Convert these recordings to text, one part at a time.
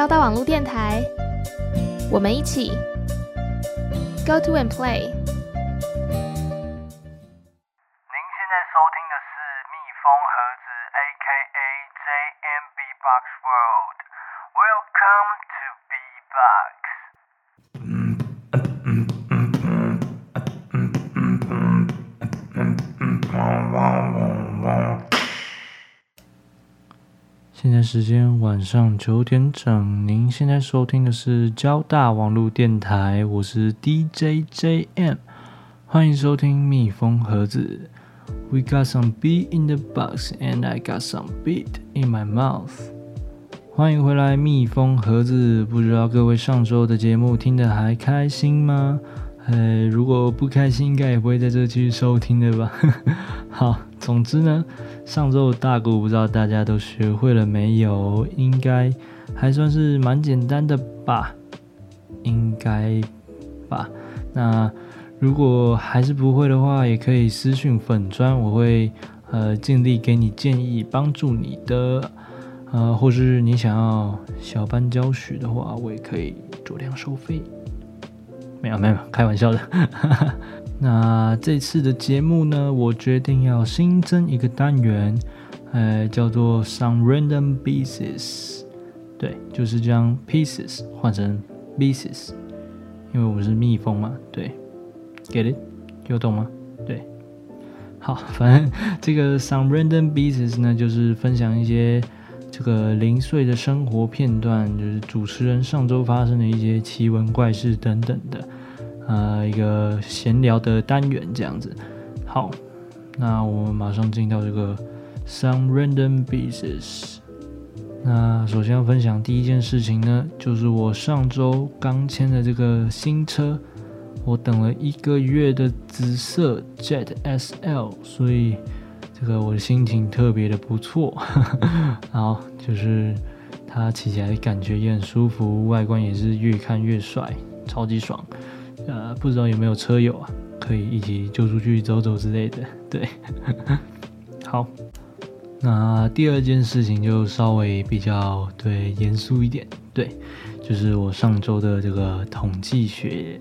交大网络电台，我们一起 Go to and play。在时间晚上九点整，您现在收听的是交大网络电台，我是 DJ JM，欢迎收听蜜蜂盒子。We got some beat in the box and I got some beat in my mouth。欢迎回来蜜蜂盒子，不知道各位上周的节目听得还开心吗？呃，如果不开心，应该也不会在这继续收听的吧。好，总之呢。上周大鼓不知道大家都学会了没有？应该还算是蛮简单的吧，应该吧。那如果还是不会的话，也可以私讯粉砖，我会呃尽力给你建议，帮助你的。呃，或是你想要小班教学的话，我也可以酌量收费。没有没有，开玩笑的。那这次的节目呢，我决定要新增一个单元，呃，叫做 Some Random Pieces，对，就是将 pieces 换成 pieces，因为我们是蜜蜂嘛，对，get it？有懂吗？对，好，反正这个 Some Random Pieces 呢，就是分享一些这个零碎的生活片段，就是主持人上周发生的一些奇闻怪事等等的。呃，一个闲聊的单元这样子。好，那我们马上进到这个 Some Random Pieces。那首先要分享第一件事情呢，就是我上周刚签的这个新车，我等了一个月的紫色 Jet SL，所以这个我的心情特别的不错。然后就是它骑起来的感觉也很舒服，外观也是越看越帅，超级爽。呃，不知道有没有车友啊，可以一起就出去走走之类的。对，好。那第二件事情就稍微比较对严肃一点，对，就是我上周的这个统计学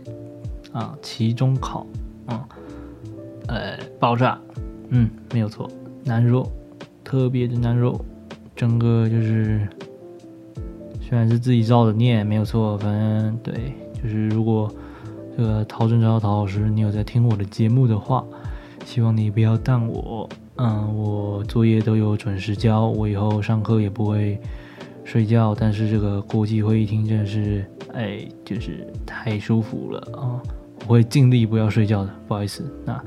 啊，期中考啊，呃，爆炸，嗯，没有错，难受，特别的难受，整个就是虽然是自己造的孽，没有错，反正对，就是如果。这个陶正超陶老师，你有在听我的节目的话，希望你不要当我。嗯，我作业都有准时交，我以后上课也不会睡觉。但是这个国际会议厅真的是，哎，就是太舒服了啊！我会尽力不要睡觉的，不好意思。那，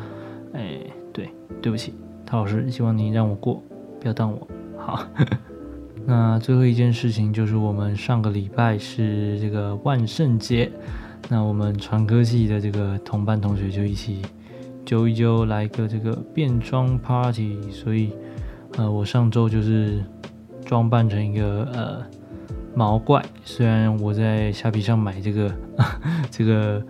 哎，对，不起，陶老师，希望你让我过，不要当我。好，那最后一件事情就是我们上个礼拜是这个万圣节。那我们传科系的这个同班同学就一起揪一揪，来个这个变装 party。所以，呃，我上周就是装扮成一个呃毛怪。虽然我在虾皮上买这个 这个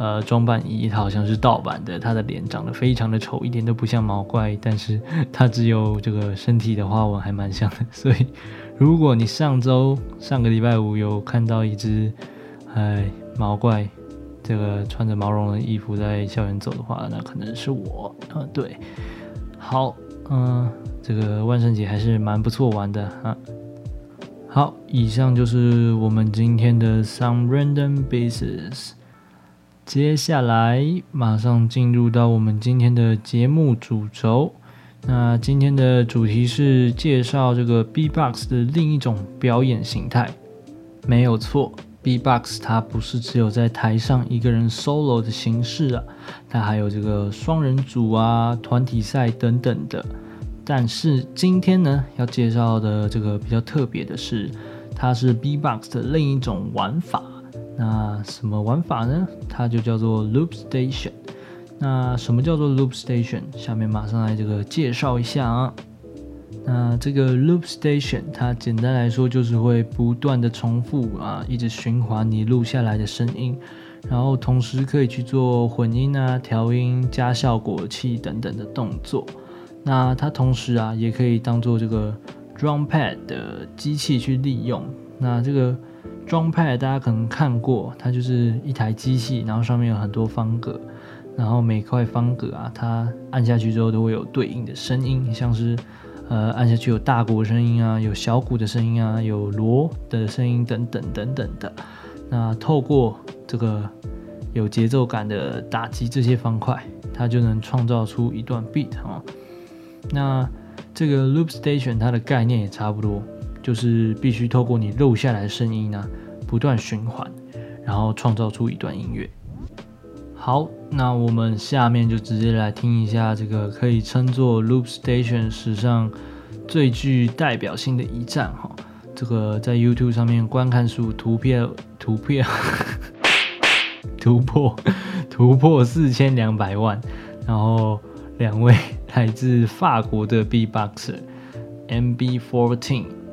呃装扮衣，它好像是盗版的，它的脸长得非常的丑，一点都不像毛怪。但是它只有这个身体的花纹还蛮像的。所以，如果你上周上个礼拜五有看到一只，哎。毛怪，这个穿着毛绒的衣服在校园走的话，那可能是我。嗯，对，好，嗯，这个万圣节还是蛮不错玩的啊。好，以上就是我们今天的 Some Random bases。接下来马上进入到我们今天的节目主轴。那今天的主题是介绍这个 B-Box 的另一种表演形态，没有错。B-Box 它不是只有在台上一个人 solo 的形式啊，它还有这个双人组啊、团体赛等等的。但是今天呢，要介绍的这个比较特别的是，它是 B-Box 的另一种玩法。那什么玩法呢？它就叫做 Loop Station。那什么叫做 Loop Station？下面马上来这个介绍一下啊。那这个 loop station，它简单来说就是会不断的重复啊，一直循环你录下来的声音，然后同时可以去做混音啊、调音、加效果器等等的动作。那它同时啊，也可以当做这个 drum pad 的机器去利用。那这个 drum pad 大家可能看过，它就是一台机器，然后上面有很多方格，然后每块方格啊，它按下去之后都会有对应的声音，像是呃按下去有大鼓的声音啊，有小鼓的声音啊，有锣的声音等等等等的。那透过这个有节奏感的打击这些方块，它就能创造出一段 beat 啊。那这个 loop station 它的概念也差不多，就是必须透过你录下来的声音呢、不断循环，然后创造出一段音乐。好，那我们下面就直接来听一下这个可以称作 loop station 史上最具代表性的一战哈。这个在 YouTube 上面观看数图片图片突破 突破四千两百万，然后两位。来自法国的 Beatboxer MB14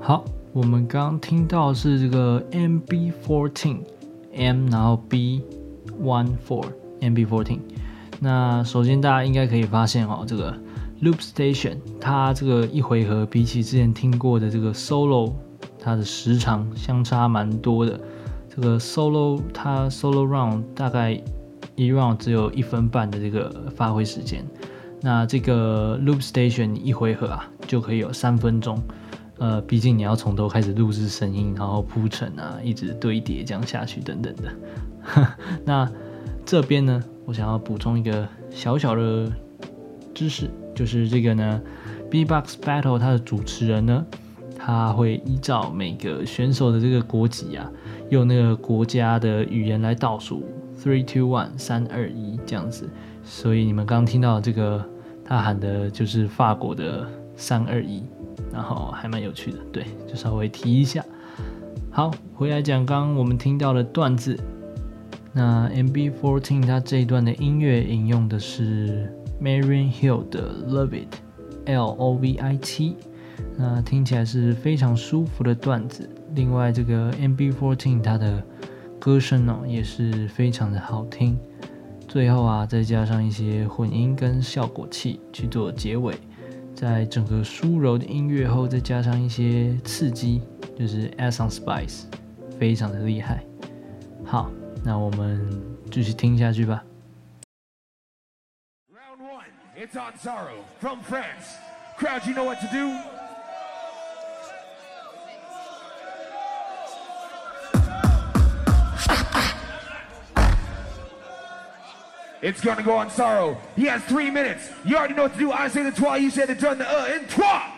好，我们刚听到是这个 MB14 M，然后 B14 MB14。那首先大家应该可以发现哦，这个 Loop Station 它这个一回合比起之前听过的这个 Solo，它的时长相差蛮多的。这个 Solo 它 Solo Round 大概一 Round 只有一分半的这个发挥时间。那这个 Loop Station 一回合啊，就可以有三分钟。呃，毕竟你要从头开始录制声音，然后铺陈啊，一直堆叠这样下去等等的。那这边呢，我想要补充一个小小的知识，就是这个呢，B-box Battle 它的主持人呢，他会依照每个选手的这个国籍啊，用那个国家的语言来倒数，three two one 三二一这样子。所以你们刚听到这个，他喊的就是法国的三二一，然后还蛮有趣的，对，就稍微提一下。好，回来讲刚刚我们听到的段子。那 MB fourteen 它这一段的音乐引用的是 Marian Hill 的 Love It，L O V I T。那听起来是非常舒服的段子。另外，这个 MB14 它的歌声呢、也是非常的好听。最后啊，再加上一些混音跟效果器去做结尾，在整个舒柔的音乐后，再加上一些刺激，就是 add some spice，非常的厉害。好，那我们继续听下去吧。Round one, it's on Sorrow from France. Crowd, you know what to do. It's gonna go on Sorrow. He has three minutes. You already know what to do. I say the trois, you say the done the uh, and trois.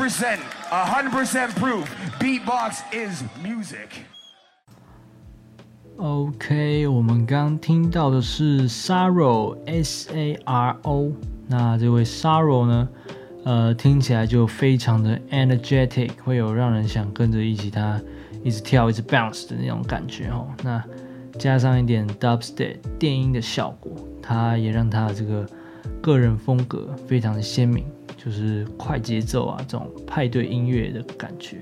percent, a hundred percent proof. Beatbox is music. OK，我们刚听到的是 Saro S A R O。那这位 Saro 呢？呃，听起来就非常的 energetic，会有让人想跟着一起他一直跳、一直 bounce 的那种感觉哦。那加上一点 dubstep 电音的效果，它也让他的这个个人风格非常的鲜明。就是快节奏啊，这种派对音乐的感觉。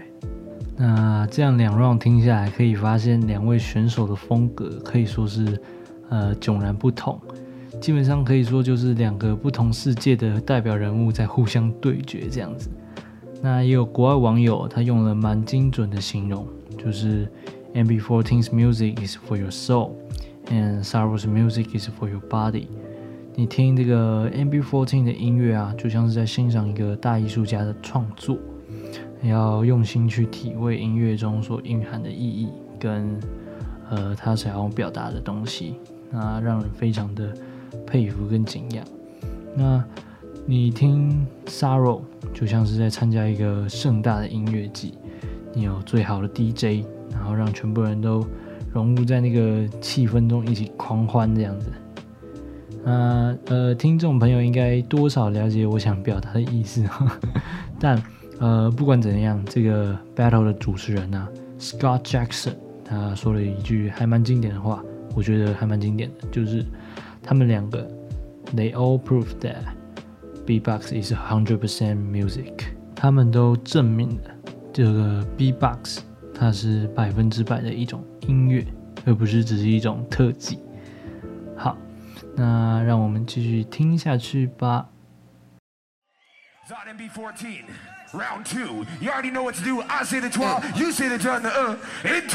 那这样两 round 听下来，可以发现两位选手的风格可以说是呃迥然不同。基本上可以说就是两个不同世界的代表人物在互相对决这样子。那也有国外网友他用了蛮精准的形容，就是 MB14's music is for your soul and Saro's music is for your body。你听这个 MB14 的音乐啊，就像是在欣赏一个大艺术家的创作，要用心去体会音乐中所蕴含的意义跟呃他想要表达的东西，那让人非常的佩服跟敬仰。那你听 Saro 就像是在参加一个盛大的音乐季，你有最好的 DJ，然后让全部人都融入在那个气氛中，一起狂欢这样子。那呃，听众朋友应该多少了解我想表达的意思，但呃，不管怎样，这个 battle 的主持人啊，Scott Jackson，他说了一句还蛮经典的话，我觉得还蛮经典的，就是他们两个，They all prove that B-box is hundred percent music，他们都证明了这个 B-box 它是百分之百的一种音乐，而不是只是一种特技。好。那让我们继续听下去吧。MB14, round two. You already know what to do. I say the 12, you say the 10, the uh, et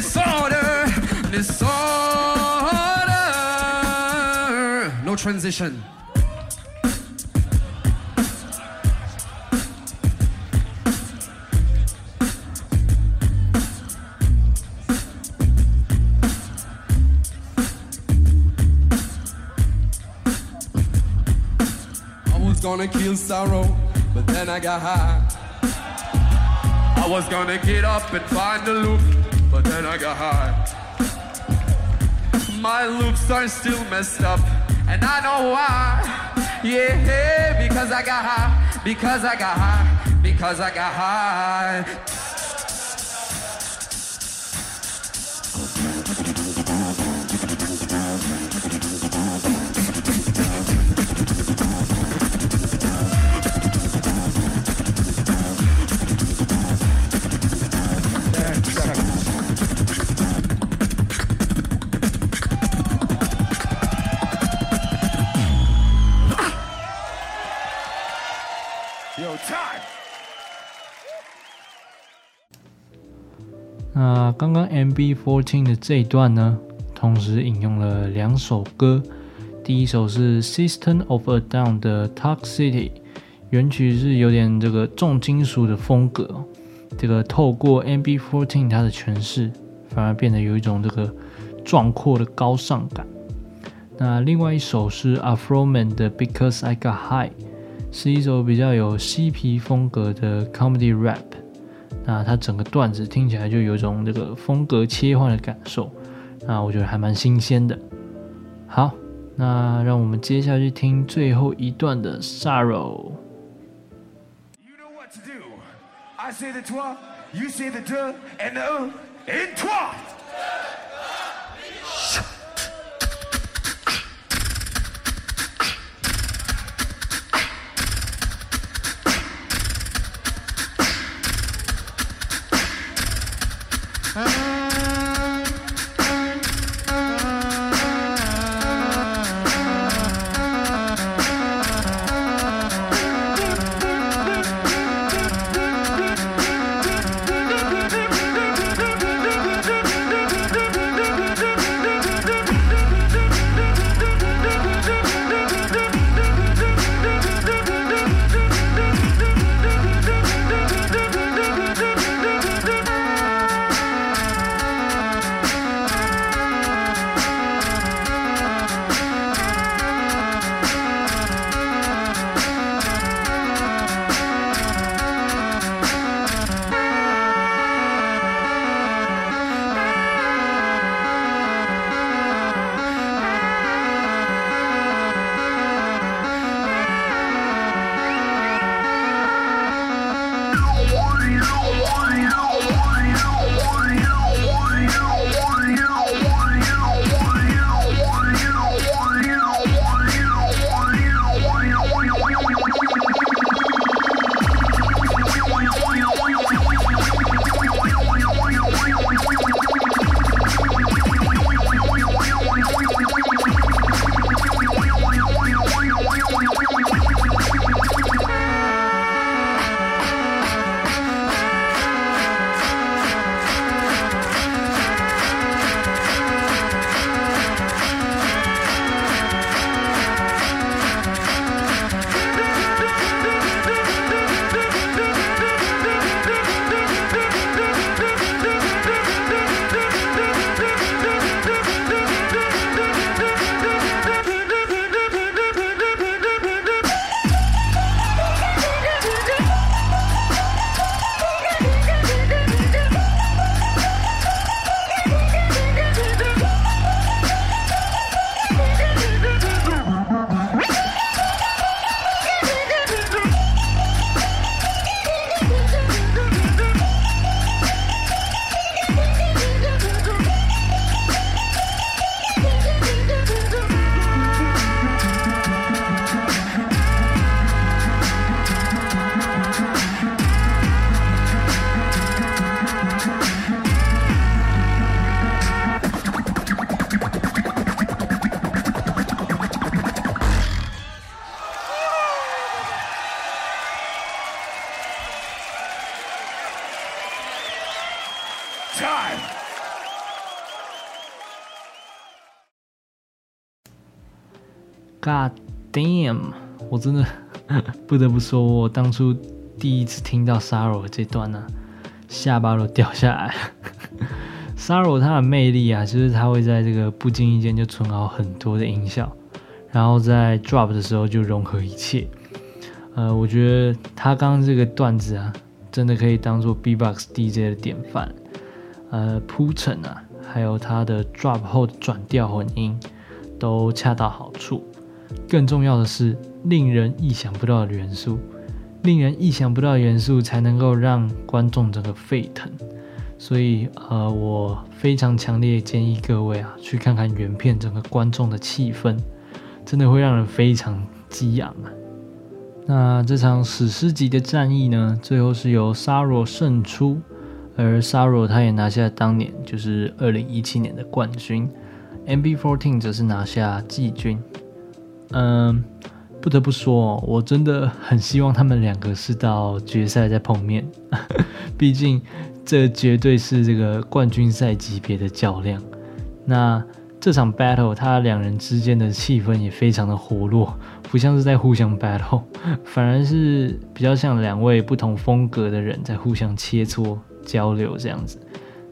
toi. transition. I was gonna kill sorrow, but then I got high. I was gonna get up and find the loop, then I got high. My loops are still messed up. And I know why. Yeah, because I got high. Because I got high. Because I got high. 刚刚 MB14 的这一段呢，同时引用了两首歌，第一首是 System of a Down 的 Toxicity，原曲是有点这个重金属的风格，这个透过 MB14 它的诠释，反而变得有一种这个壮阔的高尚感。那另外一首是 Afroman 的 Because I Got High。是一首比较有嬉皮风格的 comedy rap。那他整个段子听起来就有一种这个风格切换的感受，那我觉得还蛮新鲜的。好，那让我们接下去听最后一段的 Sorrow。You know what to do. I say the toi, you say the de, and the uh, in toi. 我真的 不得不说，我当初第一次听到 Sorrow 这段呢、下巴都掉下来了。Sorrow 它的魅力啊，就是它会在这个不经意间就存好很多的音效，然后在 drop 的时候就融合一切。呃，我觉得他刚刚这个段子啊，真的可以当做 B-box DJ 的典范。呃，铺陈啊，还有他的 drop 后的转调混音，都恰到好处。更重要的是，令人意想不到的元素，令人意想不到的元素才能够让观众整个沸腾。所以，呃，我非常强烈建议各位啊，去看看原片，整个观众的气氛，真的会让人非常激昂啊。那这场史诗级的战役呢，最后是由 Sara 胜出，而 Sara 他也拿下当年就是二零一七年的冠军，MB14 则是拿下季军。嗯，不得不说，我真的很希望他们两个是到决赛再碰面，毕竟这绝对是这个冠军赛级别的较量。那这场 battle，他两人之间的气氛也非常的活络，不像是在互相 battle，反而是比较像两位不同风格的人在互相切磋交流这样子。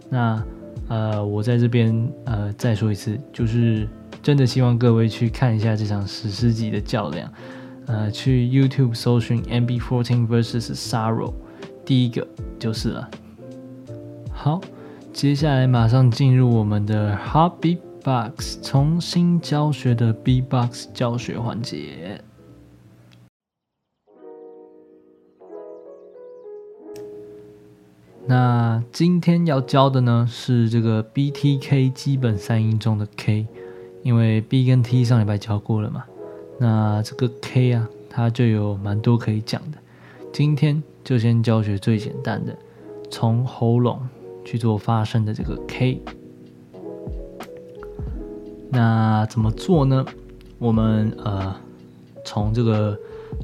那呃，我在这边呃再说一次，就是。真的希望各位去看一下这场史诗级的较量，呃，去 YouTube 搜寻 MB14 vs Sorrow，第一个就是了。好，接下来马上进入我们的 Hot Beatbox 重新教学的 B Box 教学环节。那今天要教的呢是这个 BTK 基本三音中的 K，因为 B 跟 T 上礼拜教过了嘛。那这个 K 啊，它就有蛮多可以讲的。今天就先教学最简单的，从喉咙去做发声的这个 K。那怎么做呢？我们呃从这个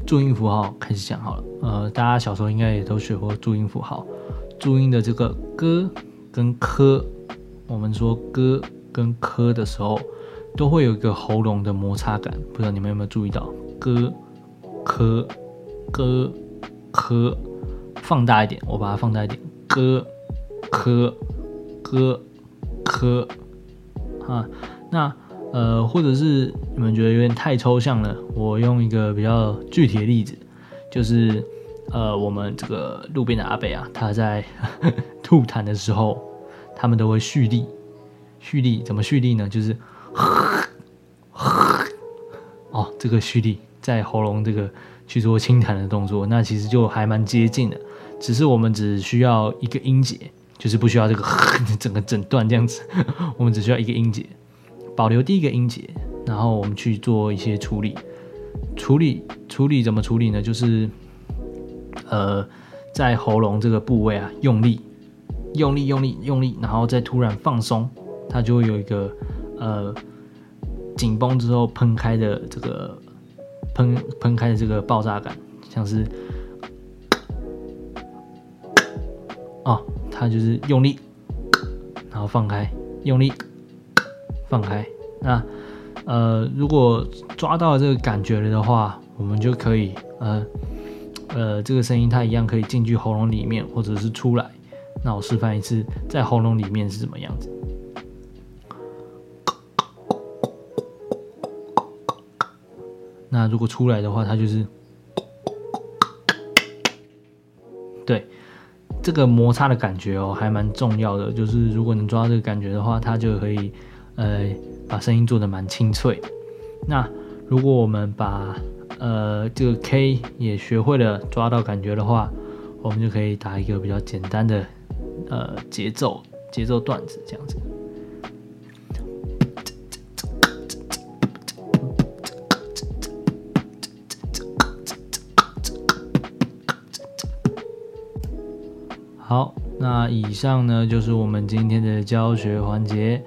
注音符号开始讲好了。呃，大家小时候应该也都学过注音符号。注音的这个歌跟科，我们说歌跟科的时候，都会有一个喉咙的摩擦感，不知道你们有没有注意到？歌、科、歌、科，放大一点，我把它放大一点，歌、科、歌、科，啊，那呃，或者是你们觉得有点太抽象了，我用一个比较具体的例子，就是。呃，我们这个路边的阿伯啊，他在呵 呵吐痰的时候，他们都会蓄力。蓄力怎么蓄力呢？就是哦，这个蓄力在喉咙这个去做清痰的动作，那其实就还蛮接近的。只是我们只需要一个音节，就是不需要这个 整个整段这样子。我们只需要一个音节，保留第一个音节，然后我们去做一些处理。处理处理怎么处理呢？就是。呃，在喉咙这个部位啊，用力，用力，用力，用力，然后再突然放松，它就会有一个呃紧绷之后喷开的这个喷喷开的这个爆炸感，像是哦，它就是用力，然后放开，用力，放开。那呃，如果抓到这个感觉了的话，我们就可以呃。呃，这个声音它一样可以进去喉咙里面，或者是出来。那我示范一次，在喉咙里面是怎么样子。那如果出来的话，它就是，对，这个摩擦的感觉哦，还蛮重要的。就是如果能抓到这个感觉的话，它就可以呃把声音做得蛮清脆。那如果我们把呃，这个 K 也学会了抓到感觉的话，我们就可以打一个比较简单的呃节奏节奏段子这样子。好，那以上呢就是我们今天的教学环节，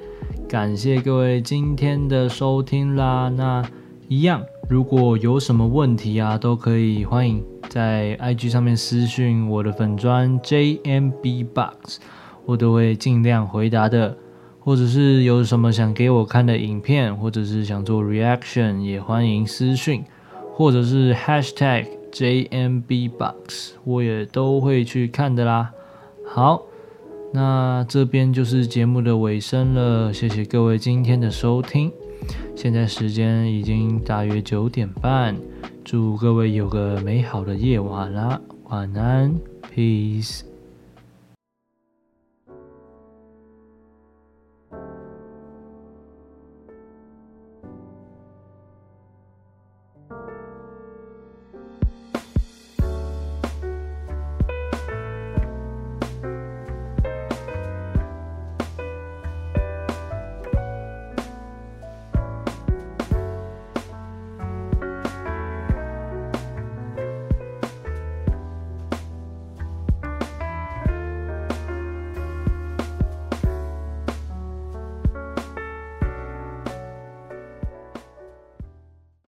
感谢各位今天的收听啦。那一样。如果有什么问题啊，都可以欢迎在 IG 上面私讯我的粉砖 JMBbox，我都会尽量回答的。或者是有什么想给我看的影片，或者是想做 reaction，也欢迎私讯，或者是 Hashtag JMBbox，我也都会去看的啦。好，那这边就是节目的尾声了，谢谢各位今天的收听。现在时间已经大约九点半，祝各位有个美好的夜晚啦，晚安，peace。